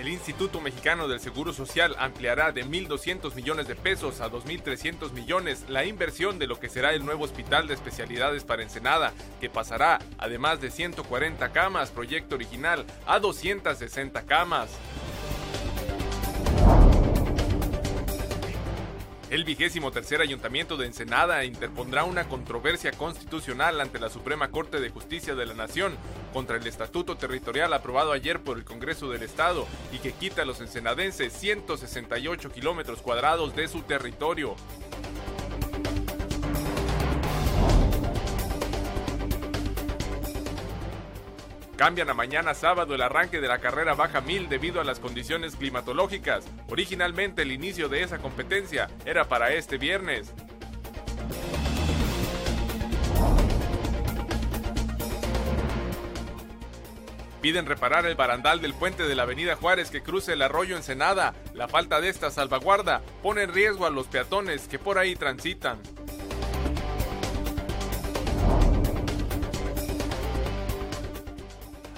El Instituto Mexicano del Seguro Social ampliará de 1.200 millones de pesos a 2.300 millones la inversión de lo que será el nuevo hospital de especialidades para Ensenada, que pasará, además de 140 camas, proyecto original, a 260 camas. El vigésimo tercer ayuntamiento de Ensenada interpondrá una controversia constitucional ante la Suprema Corte de Justicia de la Nación contra el estatuto territorial aprobado ayer por el Congreso del Estado y que quita a los ensenadenses 168 kilómetros cuadrados de su territorio. Cambian a mañana sábado el arranque de la carrera Baja 1000 debido a las condiciones climatológicas. Originalmente el inicio de esa competencia era para este viernes. Piden reparar el barandal del puente de la avenida Juárez que cruce el arroyo Ensenada. La falta de esta salvaguarda pone en riesgo a los peatones que por ahí transitan.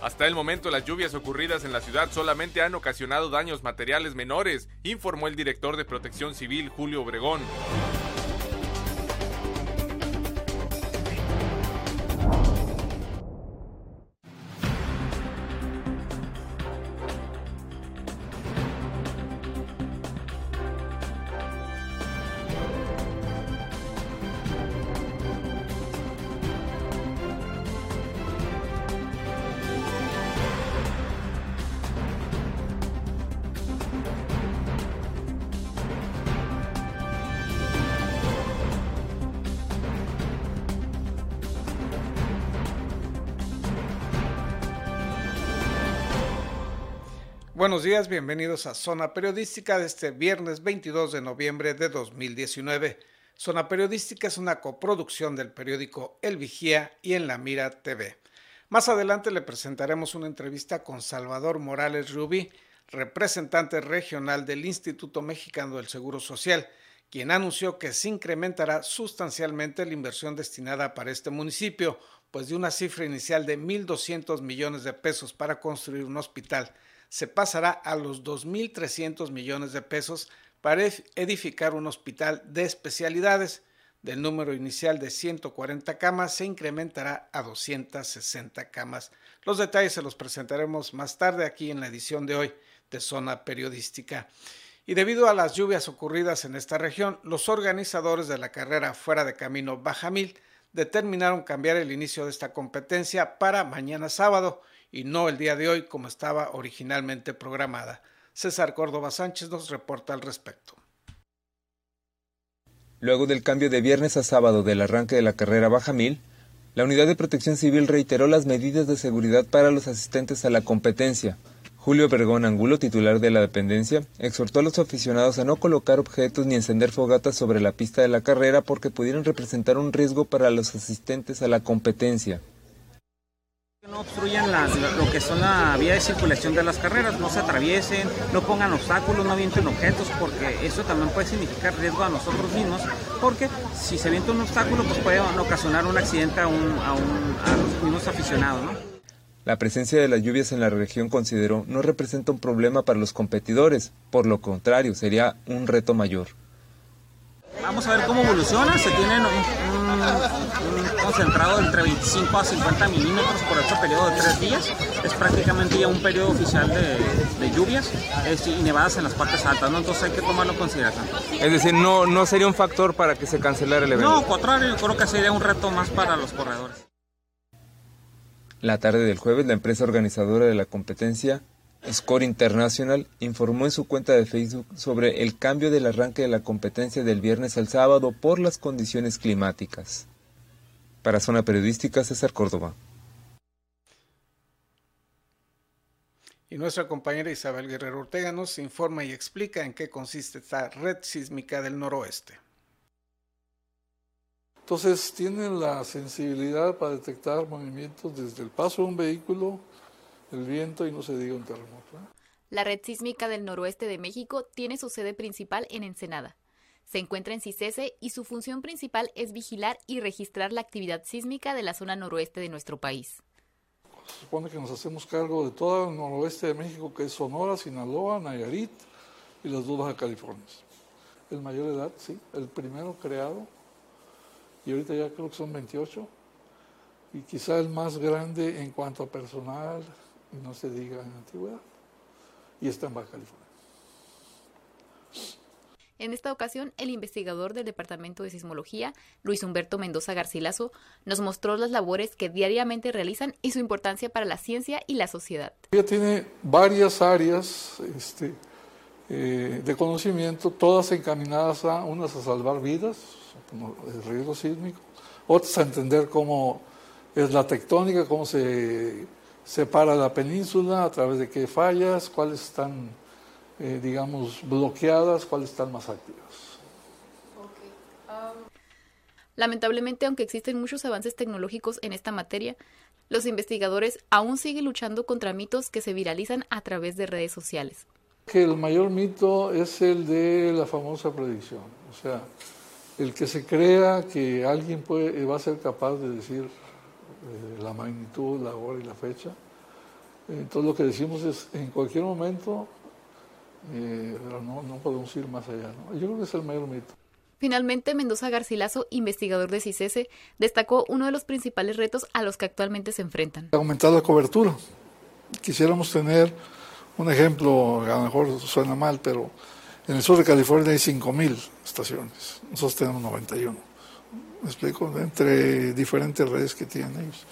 Hasta el momento las lluvias ocurridas en la ciudad solamente han ocasionado daños materiales menores, informó el director de Protección Civil Julio Obregón. Buenos días, bienvenidos a Zona Periodística de este viernes 22 de noviembre de 2019. Zona Periodística es una coproducción del periódico El Vigía y en La Mira TV. Más adelante le presentaremos una entrevista con Salvador Morales Rubí, representante regional del Instituto Mexicano del Seguro Social, quien anunció que se incrementará sustancialmente la inversión destinada para este municipio, pues de una cifra inicial de 1.200 millones de pesos para construir un hospital se pasará a los 2.300 millones de pesos para edificar un hospital de especialidades. Del número inicial de 140 camas se incrementará a 260 camas. Los detalles se los presentaremos más tarde aquí en la edición de hoy de Zona Periodística. Y debido a las lluvias ocurridas en esta región, los organizadores de la carrera Fuera de Camino Bajamil determinaron cambiar el inicio de esta competencia para mañana sábado y no el día de hoy como estaba originalmente programada. César Córdoba Sánchez nos reporta al respecto. Luego del cambio de viernes a sábado del arranque de la carrera Baja Mil, la Unidad de Protección Civil reiteró las medidas de seguridad para los asistentes a la competencia. Julio Bergón Angulo, titular de la dependencia, exhortó a los aficionados a no colocar objetos ni encender fogatas sobre la pista de la carrera porque pudieran representar un riesgo para los asistentes a la competencia. No obstruyan lo que son la vía de circulación de las carreras, no se atraviesen, no pongan obstáculos, no avienten objetos, porque eso también puede significar riesgo a nosotros mismos, porque si se avienta un obstáculo, pues puede ocasionar un accidente a, los mismos aficionados. La presencia de las lluvias en la región consideró no representa un problema para los competidores, por lo contrario, sería un reto mayor. Vamos a ver cómo evoluciona, se tienen un un concentrado entre 25 a 50 milímetros por este periodo de tres días. Es prácticamente ya un periodo oficial de, lluvias y nevadas en las partes altas, ¿no? Entonces hay que tomarlo en consideración. Es decir, no, no sería un factor para que se cancelara el evento. No, contrario, creo que sería un reto más para los corredores. La tarde del jueves, la empresa organizadora de la competencia Score International informó en su cuenta de Facebook sobre el cambio del arranque de la competencia del viernes al sábado por las condiciones climáticas. Para Zona Periodística, César Córdoba. Y nuestra compañera Isabel Guerrero Ortega nos informa y explica en qué consiste esta red sísmica del noroeste. Entonces tienen la sensibilidad para detectar movimientos desde el paso de un vehículo el viento y no se diga un terremoto. ¿eh? La red sísmica del noroeste de México tiene su sede principal en Ensenada. Se encuentra en CICESE y su función principal es vigilar y registrar la actividad sísmica de la zona noroeste de nuestro país. Se supone que nos hacemos cargo de todo el noroeste de México, que es Sonora, Sinaloa, Nayarit y las dos Baja Californias. El mayor de edad, sí, el primero creado, y ahorita ya creo que son 28, y quizá el más grande en cuanto a personal, y no se diga en antigüedad, y está en Baja California. En esta ocasión, el investigador del Departamento de Sismología, Luis Humberto Mendoza Garcilaso, nos mostró las labores que diariamente realizan y su importancia para la ciencia y la sociedad. Ella tiene varias áreas este, eh, de conocimiento, todas encaminadas a unas a salvar vidas, como el riesgo sísmico, otras a entender cómo es la tectónica, cómo se separa la península, a través de qué fallas, cuáles están eh, digamos, bloqueadas, cuáles están más activas. Lamentablemente, aunque existen muchos avances tecnológicos en esta materia, los investigadores aún siguen luchando contra mitos que se viralizan a través de redes sociales. Que el mayor mito es el de la famosa predicción, o sea, el que se crea que alguien puede, va a ser capaz de decir eh, la magnitud, la hora y la fecha. Entonces lo que decimos es, en cualquier momento eh, pero no, no, podemos ir más allá. ¿no? Yo creo que es el mayor mito. Finalmente, Mendoza Garcilaso, investigador de CICESE, destacó uno de los principales retos a los que actualmente se enfrentan. Aumentar la cobertura. Quisiéramos tener un ejemplo, a lo mejor suena mal, pero en el sur de California hay 5.000 estaciones, nosotros tenemos 91. ¿Me explico? Entre diferentes redes que tienen ellos.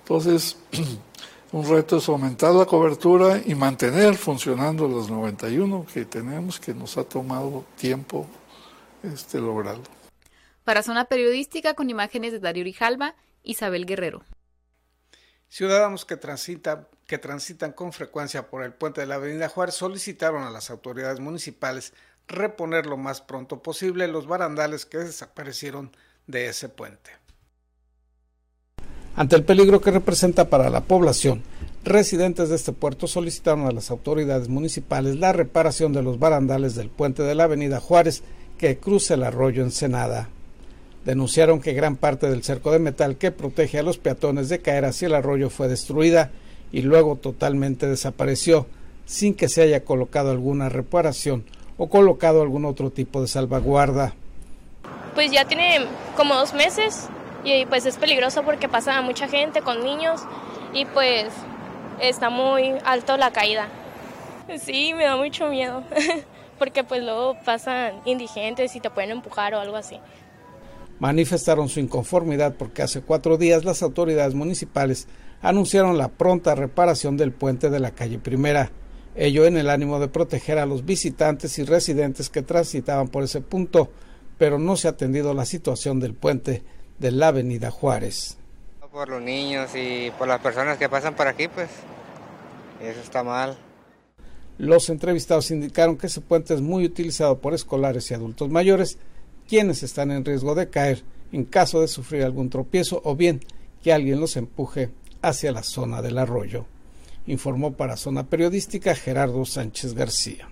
Entonces, Un reto es aumentar la cobertura y mantener funcionando los 91 que tenemos, que nos ha tomado tiempo este, lograrlo. Para Zona Periodística, con imágenes de Darío Rijalba, Isabel Guerrero. Ciudadanos que transitan, que transitan con frecuencia por el puente de la Avenida Juárez solicitaron a las autoridades municipales reponer lo más pronto posible los barandales que desaparecieron de ese puente. Ante el peligro que representa para la población, residentes de este puerto solicitaron a las autoridades municipales la reparación de los barandales del puente de la avenida Juárez que cruza el arroyo Ensenada. Denunciaron que gran parte del cerco de metal que protege a los peatones de caer hacia el arroyo fue destruida y luego totalmente desapareció, sin que se haya colocado alguna reparación o colocado algún otro tipo de salvaguarda. Pues ya tiene como dos meses y pues es peligroso porque pasa mucha gente con niños y pues está muy alto la caída. Sí, me da mucho miedo porque pues luego pasan indigentes y te pueden empujar o algo así. Manifestaron su inconformidad porque hace cuatro días las autoridades municipales anunciaron la pronta reparación del puente de la calle Primera, ello en el ánimo de proteger a los visitantes y residentes que transitaban por ese punto, pero no se ha atendido la situación del puente de la Avenida Juárez. Por los niños y por las personas que pasan por aquí, pues eso está mal. Los entrevistados indicaron que ese puente es muy utilizado por escolares y adultos mayores, quienes están en riesgo de caer en caso de sufrir algún tropiezo o bien que alguien los empuje hacia la zona del arroyo. Informó para Zona Periodística Gerardo Sánchez García.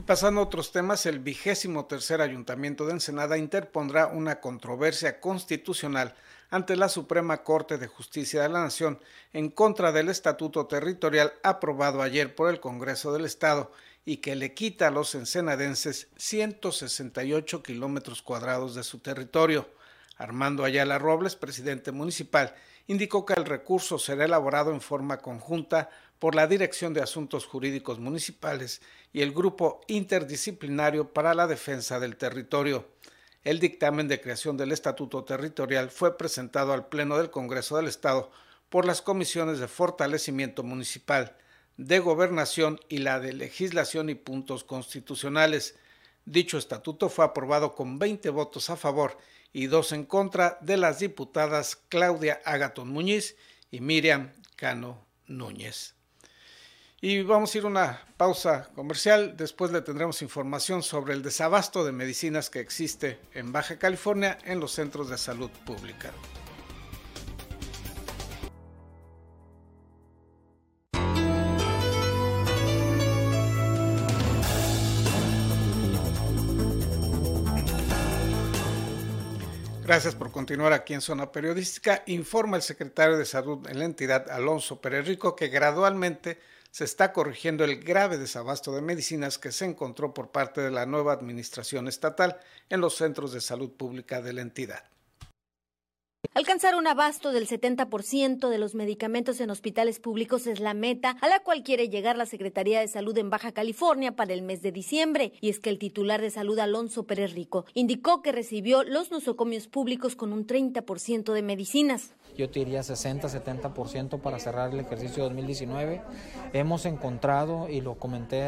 Y pasando a otros temas, el vigésimo tercer ayuntamiento de Ensenada interpondrá una controversia constitucional ante la Suprema Corte de Justicia de la Nación en contra del Estatuto Territorial aprobado ayer por el Congreso del Estado y que le quita a los ensenadenses 168 kilómetros cuadrados de su territorio. Armando Ayala Robles, presidente municipal, indicó que el recurso será elaborado en forma conjunta por la Dirección de Asuntos Jurídicos Municipales y el Grupo Interdisciplinario para la Defensa del Territorio. El dictamen de creación del Estatuto Territorial fue presentado al Pleno del Congreso del Estado por las comisiones de fortalecimiento municipal, de gobernación y la de legislación y puntos constitucionales. Dicho estatuto fue aprobado con 20 votos a favor y dos en contra de las diputadas Claudia Agatón Muñiz y Miriam Cano Núñez. Y vamos a ir a una pausa comercial. Después le tendremos información sobre el desabasto de medicinas que existe en Baja California en los centros de salud pública. Gracias por continuar aquí en Zona Periodística. Informa el secretario de Salud en la entidad, Alonso Pérez que gradualmente se está corrigiendo el grave desabasto de medicinas que se encontró por parte de la nueva administración estatal en los centros de salud pública de la entidad. Alcanzar un abasto del 70% de los medicamentos en hospitales públicos es la meta a la cual quiere llegar la Secretaría de Salud en Baja California para el mes de diciembre. Y es que el titular de salud, Alonso Pérez Rico, indicó que recibió los nosocomios públicos con un 30% de medicinas. Yo diría 60-70% para cerrar el ejercicio 2019. Hemos encontrado, y lo comenté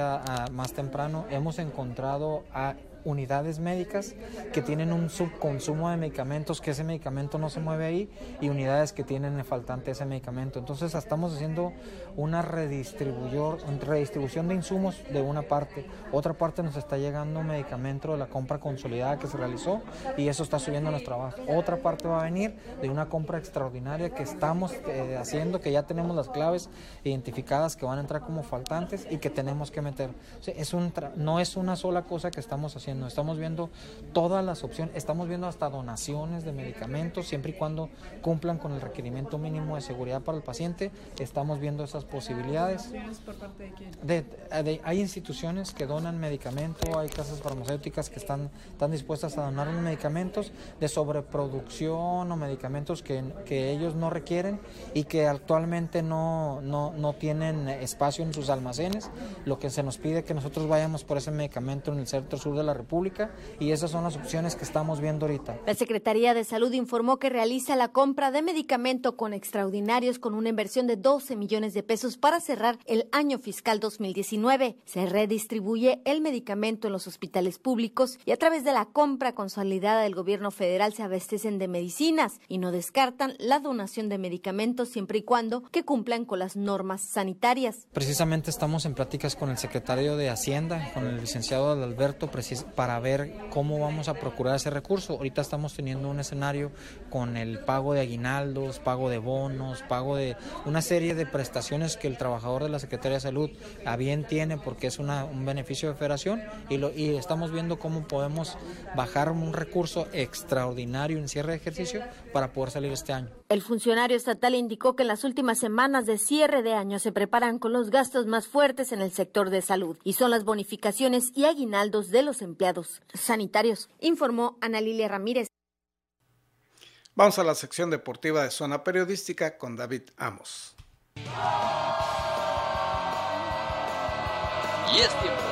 más temprano, hemos encontrado a unidades médicas que tienen un subconsumo de medicamentos, que ese medicamento no se mueve ahí, y unidades que tienen faltante ese medicamento. Entonces estamos haciendo una redistribución de insumos de una parte. Otra parte nos está llegando medicamento de la compra consolidada que se realizó y eso está subiendo nuestro trabajo. Otra parte va a venir de una compra extraordinaria que estamos eh, haciendo, que ya tenemos las claves identificadas que van a entrar como faltantes y que tenemos que meter. es un no es una sola cosa que estamos haciendo Estamos viendo todas las opciones, estamos viendo hasta donaciones de medicamentos, siempre y cuando cumplan con el requerimiento mínimo de seguridad para el paciente. Estamos viendo esas posibilidades. ¿Por parte de hay instituciones que donan medicamento, hay casas farmacéuticas que están, están dispuestas a donar medicamentos de sobreproducción o medicamentos que, que ellos no requieren y que actualmente no, no, no tienen espacio en sus almacenes. Lo que se nos pide que nosotros vayamos por ese medicamento en el centro sur de la República y esas son las opciones que estamos viendo ahorita. La Secretaría de Salud informó que realiza la compra de medicamento con extraordinarios con una inversión de 12 millones de pesos para cerrar el año fiscal 2019. Se redistribuye el medicamento en los hospitales públicos y a través de la compra consolidada del gobierno federal se abastecen de medicinas y no descartan la donación de medicamentos siempre y cuando que cumplan con las normas sanitarias. Precisamente estamos en pláticas con el secretario de Hacienda, con el licenciado Alberto, para ver cómo vamos a procurar ese recurso. Ahorita estamos teniendo un escenario con el pago de aguinaldos, pago de bonos, pago de una serie de prestaciones que el trabajador de la Secretaría de Salud a bien tiene porque es una, un beneficio de federación y, lo, y estamos viendo cómo podemos bajar un recurso extraordinario en cierre de ejercicio para poder salir este año. El funcionario estatal indicó que en las últimas semanas de cierre de año se preparan con los gastos más fuertes en el sector de salud y son las bonificaciones y aguinaldos de los empleados sanitarios, informó Ana Lilia Ramírez. Vamos a la sección deportiva de Zona Periodística con David Amos. Y es tiempo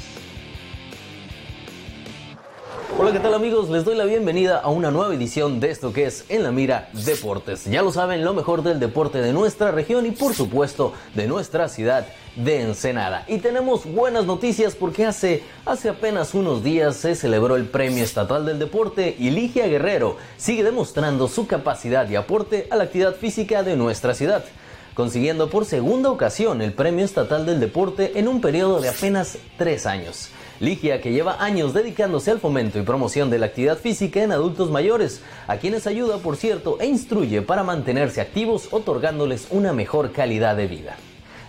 Hola, ¿qué tal amigos? Les doy la bienvenida a una nueva edición de esto que es En la Mira Deportes. Ya lo saben, lo mejor del deporte de nuestra región y por supuesto de nuestra ciudad de Ensenada. Y tenemos buenas noticias porque hace, hace apenas unos días se celebró el Premio Estatal del Deporte y Ligia Guerrero sigue demostrando su capacidad y aporte a la actividad física de nuestra ciudad consiguiendo por segunda ocasión el Premio Estatal del Deporte en un periodo de apenas tres años. Ligia, que lleva años dedicándose al fomento y promoción de la actividad física en adultos mayores, a quienes ayuda, por cierto, e instruye para mantenerse activos, otorgándoles una mejor calidad de vida.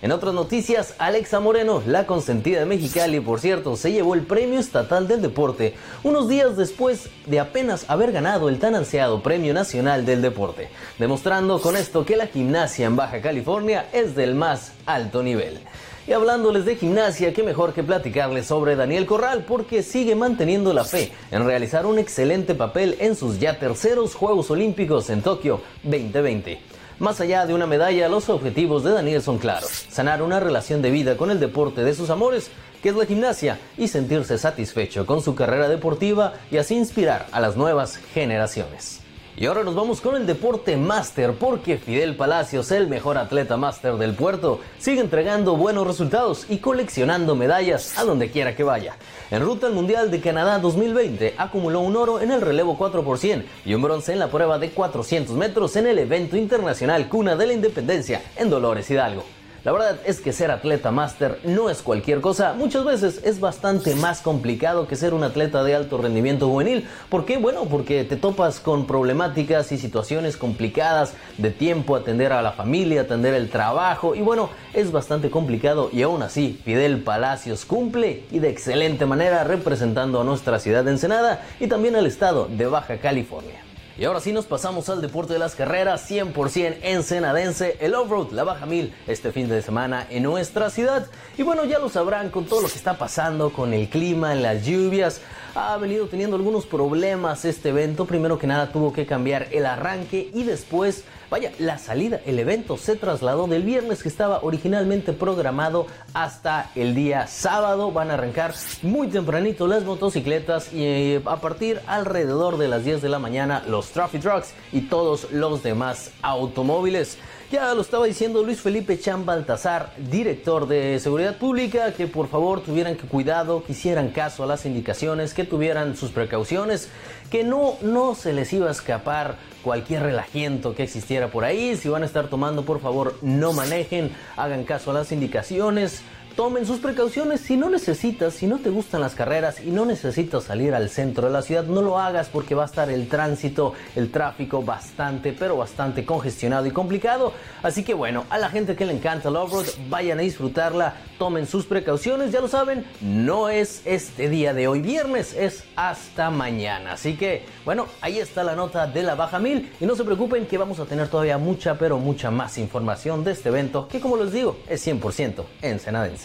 En otras noticias, Alexa Moreno, la consentida de Mexicali, por cierto, se llevó el Premio Estatal del Deporte unos días después de apenas haber ganado el tan ansiado Premio Nacional del Deporte, demostrando con esto que la gimnasia en Baja California es del más alto nivel. Y hablándoles de gimnasia, qué mejor que platicarles sobre Daniel Corral, porque sigue manteniendo la fe en realizar un excelente papel en sus ya terceros Juegos Olímpicos en Tokio 2020. Más allá de una medalla, los objetivos de Daniel son claros. Sanar una relación de vida con el deporte de sus amores, que es la gimnasia, y sentirse satisfecho con su carrera deportiva y así inspirar a las nuevas generaciones. Y ahora nos vamos con el deporte máster porque Fidel Palacios, el mejor atleta máster del puerto, sigue entregando buenos resultados y coleccionando medallas a donde quiera que vaya. En ruta al Mundial de Canadá 2020 acumuló un oro en el relevo 4% y un bronce en la prueba de 400 metros en el evento internacional Cuna de la Independencia en Dolores Hidalgo. La verdad es que ser atleta máster no es cualquier cosa, muchas veces es bastante más complicado que ser un atleta de alto rendimiento juvenil. ¿Por qué? Bueno, porque te topas con problemáticas y situaciones complicadas de tiempo, atender a la familia, atender el trabajo y bueno, es bastante complicado y aún así Fidel Palacios cumple y de excelente manera representando a nuestra ciudad de Ensenada y también al estado de Baja California. Y ahora sí nos pasamos al deporte de las carreras 100% ensenadense, el off-road, la baja mil, este fin de semana en nuestra ciudad. Y bueno, ya lo sabrán con todo lo que está pasando con el clima, las lluvias ha venido teniendo algunos problemas este evento. Primero que nada tuvo que cambiar el arranque y después, vaya, la salida. El evento se trasladó del viernes que estaba originalmente programado hasta el día sábado. Van a arrancar muy tempranito las motocicletas y eh, a partir alrededor de las 10 de la mañana los traffic trucks y todos los demás automóviles. Ya lo estaba diciendo Luis Felipe Chan Baltazar, director de Seguridad Pública, que por favor tuvieran que cuidado, que hicieran caso a las indicaciones, que tuvieran sus precauciones, que no, no se les iba a escapar cualquier relajiento que existiera por ahí. Si van a estar tomando, por favor, no manejen, hagan caso a las indicaciones tomen sus precauciones. Si no necesitas, si no te gustan las carreras y no necesitas salir al centro de la ciudad, no lo hagas porque va a estar el tránsito, el tráfico bastante, pero bastante congestionado y complicado. Así que bueno, a la gente que le encanta el off-road, vayan a disfrutarla, tomen sus precauciones, ya lo saben, no es este día de hoy viernes, es hasta mañana. Así que bueno, ahí está la nota de la Baja Mil y no se preocupen que vamos a tener todavía mucha, pero mucha más información de este evento que como les digo, es 100% ensenadense.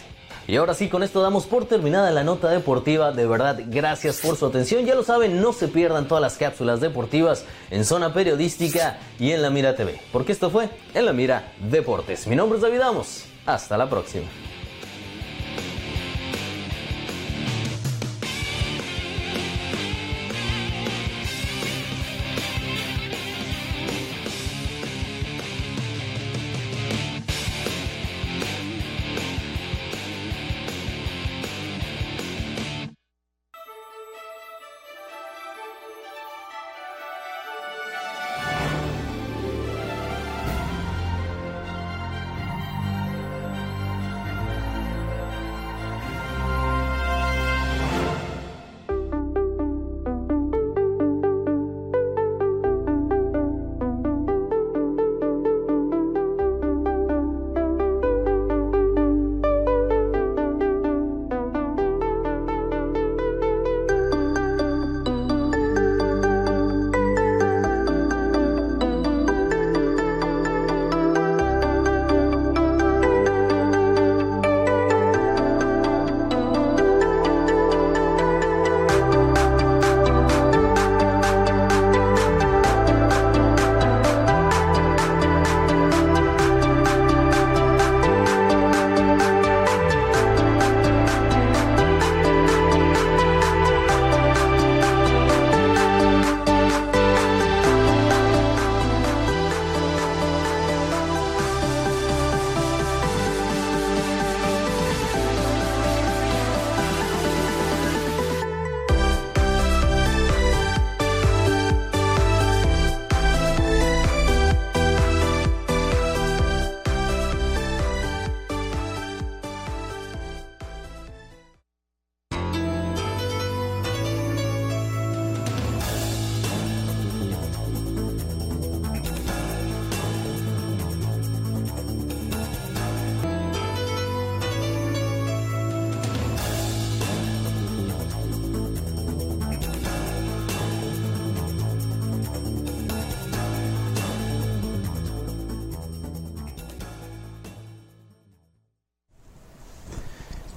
Y ahora sí, con esto damos por terminada la nota deportiva. De verdad, gracias por su atención. Ya lo saben, no se pierdan todas las cápsulas deportivas en Zona Periodística y en La Mira TV. Porque esto fue En La Mira Deportes. Mi nombre es David Amos. Hasta la próxima.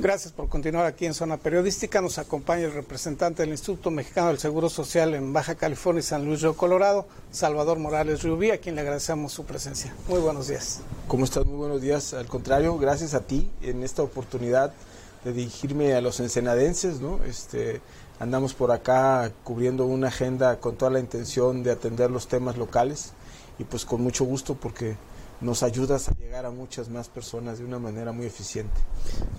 Gracias por continuar aquí en Zona Periodística. Nos acompaña el representante del Instituto Mexicano del Seguro Social en Baja California y San Luis Río Colorado, Salvador Morales Rubí, a quien le agradecemos su presencia. Muy buenos días. ¿Cómo estás? Muy buenos días. Al contrario, gracias a ti en esta oportunidad de dirigirme a los ensenadenses, ¿no? Este, andamos por acá cubriendo una agenda con toda la intención de atender los temas locales y pues con mucho gusto porque nos ayudas a llegar a muchas más personas de una manera muy eficiente.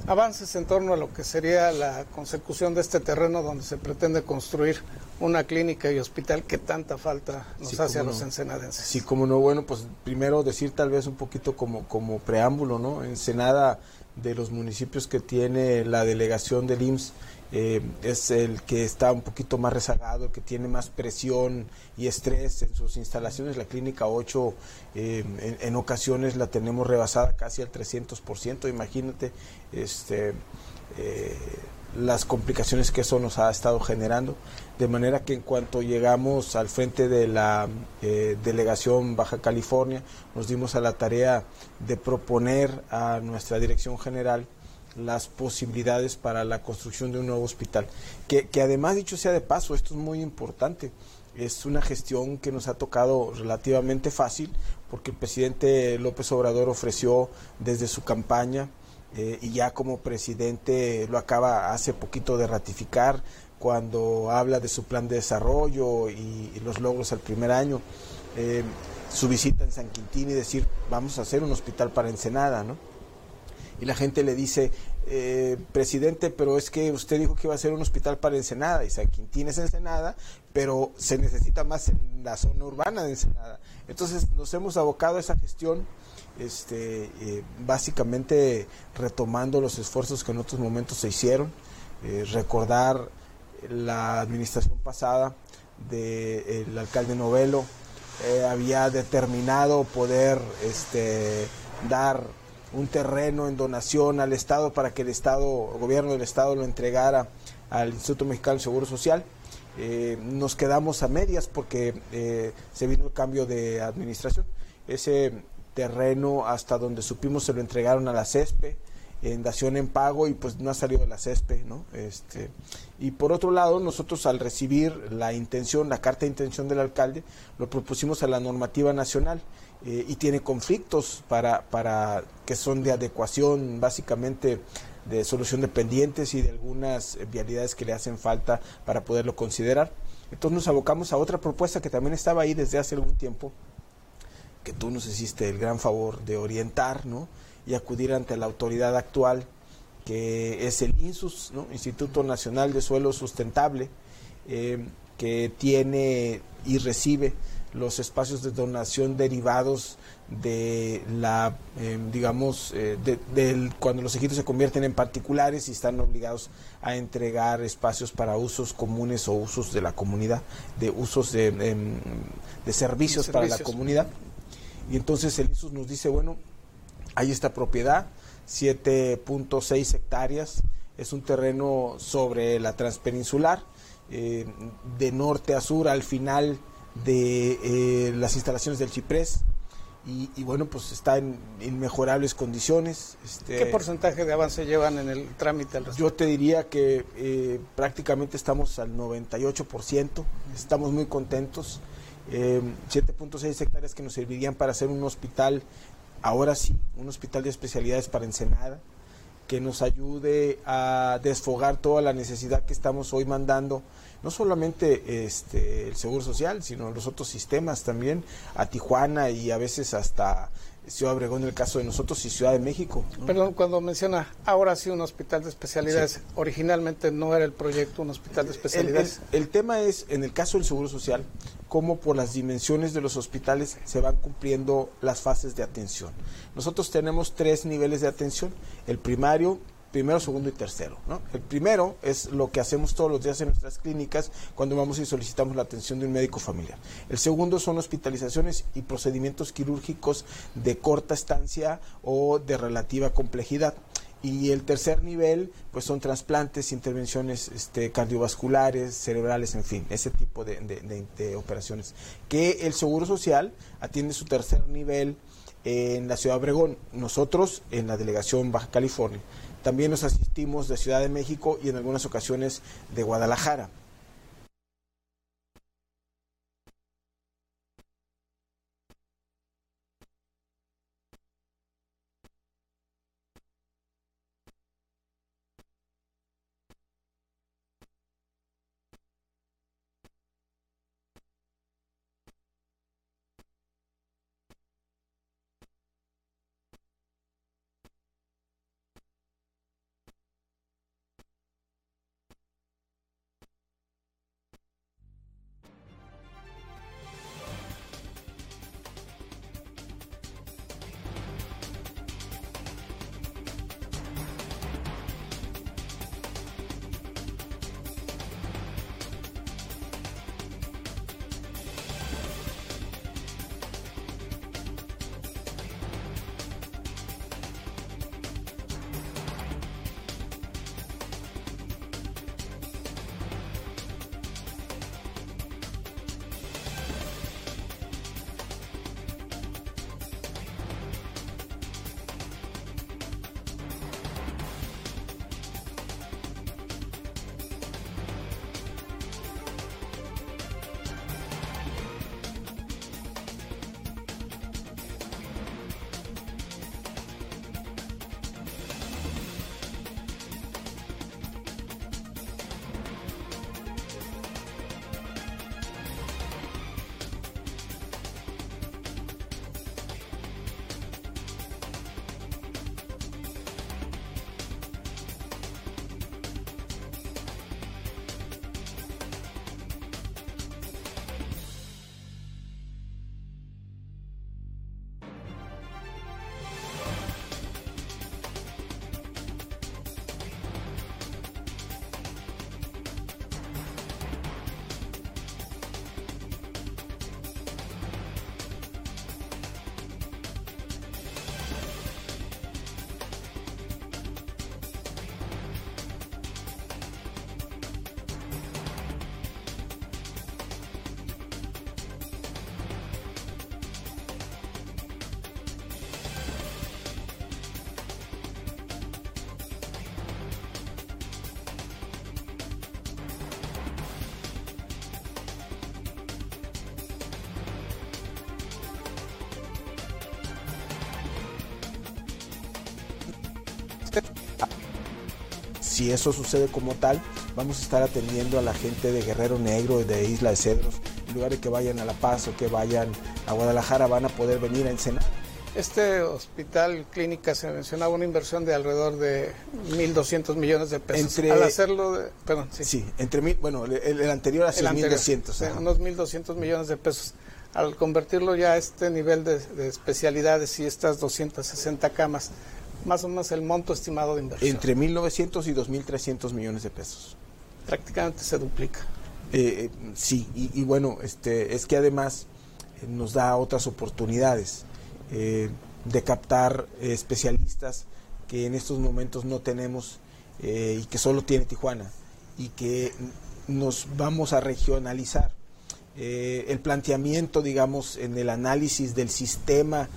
Avances en torno a lo que sería la consecución de este terreno donde se pretende construir una clínica y hospital que tanta falta nos hace a los ensenadenses. Sí, como no, bueno, pues primero decir tal vez un poquito como, como preámbulo, ¿no? Ensenada de los municipios que tiene la delegación del IMSS eh, es el que está un poquito más rezagado, el que tiene más presión y estrés en sus instalaciones. La clínica 8 eh, en, ocasiones la tenemos rebasada casi al 300%, imagínate este, eh, las complicaciones que eso nos ha estado generando. De manera que en cuanto llegamos al frente de la delegación Baja California, nos dimos a la tarea de proponer a nuestra dirección general las posibilidades para la construcción de un nuevo hospital. Que, además, dicho sea de paso, esto es muy importante. Es una gestión que nos ha tocado relativamente fácil porque el presidente López Obrador ofreció desde su campaña eh, y ya como presidente lo acaba hace poquito de ratificar cuando habla de su plan de desarrollo y, los logros al primer año. Eh, su visita en San Quintín y decir vamos a hacer un hospital para Ensenada, ¿no? y la gente le dice, eh, presidente, pero es que usted dijo que iba a ser un hospital para Ensenada, y San Quintín es Ensenada, pero se necesita más en la zona urbana de Ensenada. Entonces nos hemos abocado a esa gestión, este, eh, básicamente retomando los esfuerzos que en otros momentos se hicieron, eh, recordar la administración pasada del alcalde Novelo, había determinado poder este, dar un terreno en donación al Estado para que el Estado, el gobierno del Estado lo entregara al Instituto Mexicano de Seguro Social. Eh, nos quedamos a medias porque eh, se vino el cambio de administración. Ese terreno, hasta donde supimos, se lo entregaron a la CESPE en dación en pago y pues no ha salido de la CESPE, ¿no? Este, y por otro lado, nosotros al recibir la intención, la carta de intención del alcalde, lo propusimos a la normativa nacional eh, y tiene conflictos para, para que son de adecuación básicamente de solución de pendientes y de algunas vialidades que le hacen falta para poderlo considerar. Entonces nos abocamos a otra propuesta que también estaba ahí desde hace algún tiempo, que tú nos hiciste el gran favor de orientar ¿no? y acudir ante la autoridad actual, que es el INSUS, ¿no? Instituto Nacional de Suelo Sustentable, eh, que tiene y recibe los espacios de donación derivados de la, eh, digamos, eh, de, cuando los ejidos se convierten en particulares y están obligados a entregar espacios para usos comunes o usos de la comunidad, de usos de, em, de servicios, para la comunidad. Y entonces el ISUS nos dice, bueno, hay esta propiedad, 7.6 hectáreas, es un terreno sobre la transpeninsular, eh, de norte a sur, al final de eh, las instalaciones del Chiprés. Y, bueno, pues está en inmejorables condiciones. Este, ¿Qué porcentaje de avance llevan en el trámite? yo te diría que eh, prácticamente estamos al 98%, estamos muy contentos. 7.6 eh, hectáreas que nos servirían para hacer un hospital, ahora sí, un hospital de especialidades para Ensenada, que nos ayude a desfogar toda la necesidad que estamos hoy mandando no solamente este, el Seguro Social, sino los otros sistemas también, a Tijuana y a veces hasta Ciudad Obregón en el caso de nosotros y Ciudad de México. Perdón, cuando menciona ahora sí un hospital de especialidades, originalmente no era el proyecto un hospital de especialidades. El, tema es, en el caso del Seguro Social, cómo por las dimensiones de los hospitales se van cumpliendo las fases de atención. Nosotros tenemos tres niveles de atención, el primario, primero, segundo y tercero. ¿no? El primero es lo que hacemos todos los días en nuestras clínicas cuando vamos y solicitamos la atención de un médico familiar. El segundo son hospitalizaciones y procedimientos quirúrgicos de corta estancia o de relativa complejidad. Y el tercer nivel, pues son trasplantes, intervenciones este, cardiovasculares, cerebrales, en fin, ese tipo de, de operaciones. Que el Seguro Social atiende su tercer nivel en la ciudad de Obregón, nosotros en la delegación Baja California. También nos asistimos de Ciudad de México y en algunas ocasiones de Guadalajara. Si eso sucede como tal, vamos a estar atendiendo a la gente de Guerrero Negro, de Isla de Cedros, en lugar de que vayan a La Paz o que vayan a Guadalajara, van a poder venir a Ensenada. Este hospital clínica se mencionaba una inversión de alrededor de 1.200 millones de pesos. Entre, Al hacerlo, de, perdón, sí. sí. entre mil, bueno, el, el anterior a 6.200. Unos 1.200 millones de pesos. Al convertirlo ya a este nivel de, de especialidades y estas 260 camas, más o menos el monto estimado de inversión. Entre 1.900 y 2.300 millones de pesos. Prácticamente se duplica. Eh, sí, y, y, bueno, este, es que además eh, nos da otras oportunidades eh, de captar especialistas que en estos momentos no tenemos y que solo tiene Tijuana y que nos vamos a regionalizar. el planteamiento, digamos, en el análisis del sistema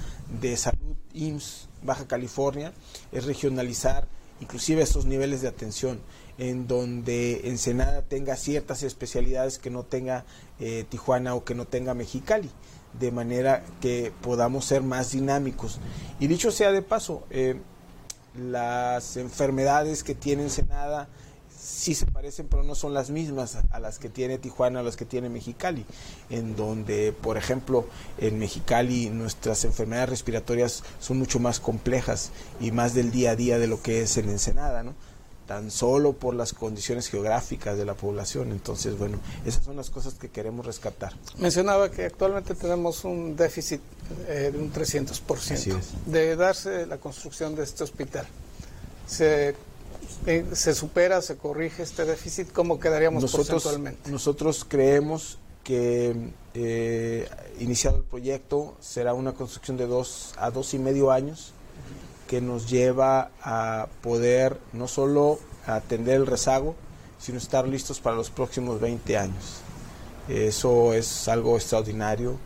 de salud IMSS Baja California es regionalizar inclusive estos niveles de atención en donde Ensenada tenga ciertas especialidades que no tenga eh, Tijuana o que no tenga Mexicali, de manera que podamos ser más dinámicos. Y dicho sea de paso, eh, las enfermedades que tiene Ensenada sí se parecen, pero no son las mismas a las que tiene Tijuana, a las que tiene Mexicali, en donde, por ejemplo, en Mexicali nuestras enfermedades respiratorias son mucho más complejas y más del día a día de lo que es en Ensenada, ¿no? tan solo por las condiciones geográficas de la población. Entonces, bueno, esas son las cosas que queremos rescatar. Mencionaba que actualmente tenemos un déficit eh, de un 300% de darse la construcción de este hospital. Se, eh, se supera, se corrige este déficit, ¿cómo quedaríamos nosotros, porcentualmente? Nosotros creemos que eh, iniciado el proyecto será una construcción de dos a dos y medio años que nos lleva a poder no solo atender el rezago, sino estar listos para los próximos 20 años. Eso es algo extraordinario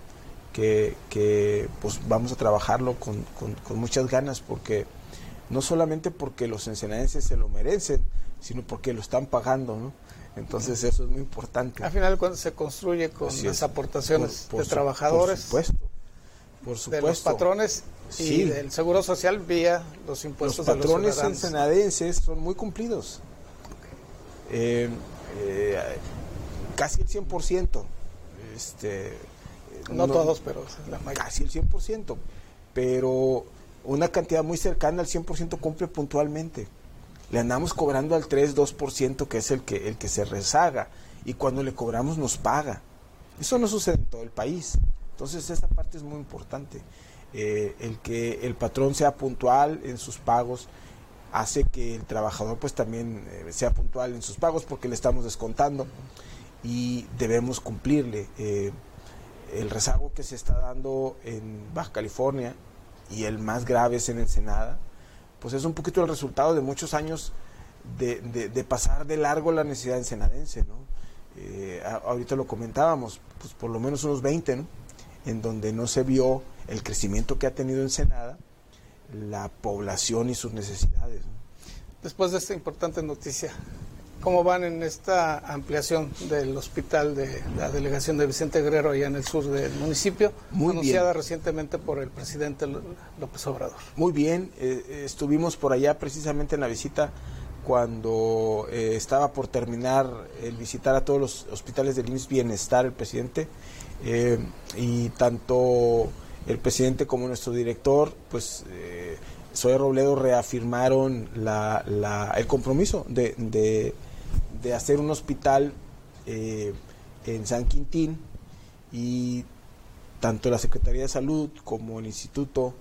que, que pues vamos a trabajarlo con, con, con, muchas ganas porque no solamente porque los ensenadenses se lo merecen, sino porque lo están pagando, ¿no? Entonces eso es muy importante. Al final cuando se construye con Así las es. aportaciones Por- por de su- trabajadores, Por supuesto. Por de supuesto. los patrones y Sí. del seguro social vía los Los impuestos patrones de los ensenadenses son muy cumplidos. Eh, eh, casi el 100%. Este, No todos, pero la mayoría. Casi el 100%. Pero una cantidad muy cercana al 100% cumple puntualmente. Le andamos cobrando al 3-2% que es el que, el que se rezaga. Y cuando le cobramos nos paga. Eso no sucede en todo el país. Entonces esa parte es muy importante. Eh, el que el patrón sea puntual en sus pagos hace que el trabajador pues también eh, sea puntual en sus pagos porque le estamos descontando y debemos cumplirle. Eh, el rezago que se está dando en Baja California y el más grave es en Ensenada, pues es un poquito el resultado de muchos años de, de- de pasar de largo la necesidad ensenadense, ¿no? Eh, ahorita lo comentábamos, pues por lo menos unos 20, ¿no? En donde no se vio el crecimiento que ha tenido Ensenada, la población y sus necesidades. ¿no? Después de esta importante noticia, ¿cómo van en esta ampliación del hospital de la delegación de Vicente Guerrero allá en el sur del municipio, Muy anunciada bien. recientemente por el presidente López Obrador? Muy bien, eh, eh, estuvimos por allá precisamente en la visita cuando eh, estaba por terminar el visitar a todos los hospitales del IMSS Bienestar el presidente eh, y tanto el presidente como nuestro director, pues eh, Zoe Robledo reafirmaron la, la- el compromiso de, de- de hacer un hospital eh, en San Quintín y tanto la Secretaría de Salud como el Instituto,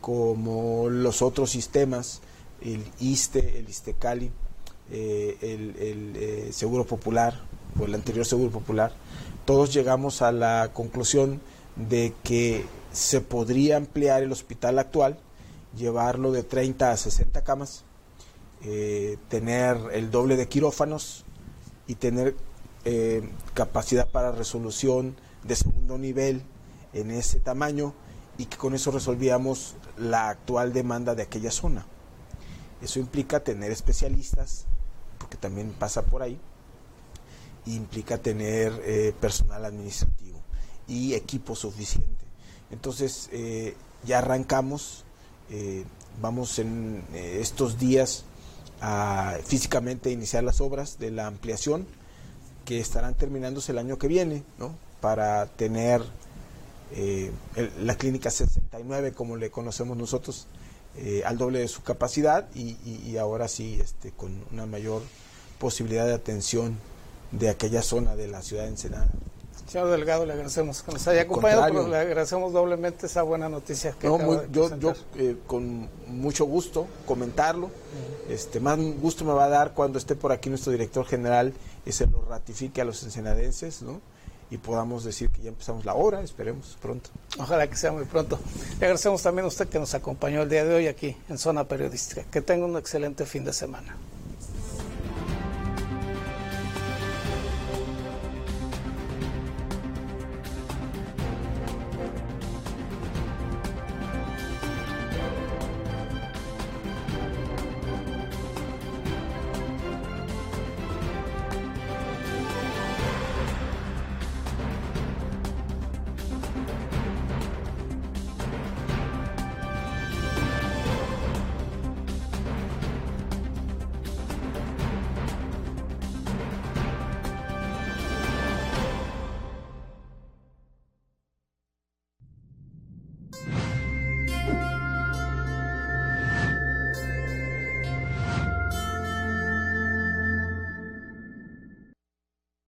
como los otros sistemas, el ISTE, el ISTECALI, eh, el, el, eh, Seguro Popular o el anterior Seguro Popular, todos llegamos a la conclusión de que se podría ampliar el hospital actual, llevarlo de 30 a 60 camas, eh, tener el doble de quirófanos y tener eh, capacidad para resolución de segundo nivel en ese tamaño y que con eso resolvíamos la actual demanda de aquella zona. Eso implica tener especialistas, porque también pasa por ahí, implica tener eh, personal administrativo y equipo suficiente. Entonces, ya arrancamos, vamos en estos días a físicamente iniciar las obras de la ampliación que estarán terminándose el año que viene, ¿no? Para tener eh, la clínica 69, como le conocemos nosotros, eh, al doble de su capacidad y, y, ahora sí este, con una mayor posibilidad de atención de aquella zona de la ciudad de Ensenada. Señor Delgado, le agradecemos que nos haya acompañado, pero le agradecemos doblemente esa buena noticia que no, yo, yo eh, con mucho gusto comentarlo. este Más gusto me va a dar cuando esté por aquí nuestro director general y se lo ratifique a los ensenadenses, ¿no? y podamos decir que ya empezamos la obra, esperemos pronto. Ojalá que sea muy pronto. Le agradecemos también a usted que nos acompañó el día de hoy aquí en Zona Periodística. Que tenga un excelente fin de semana.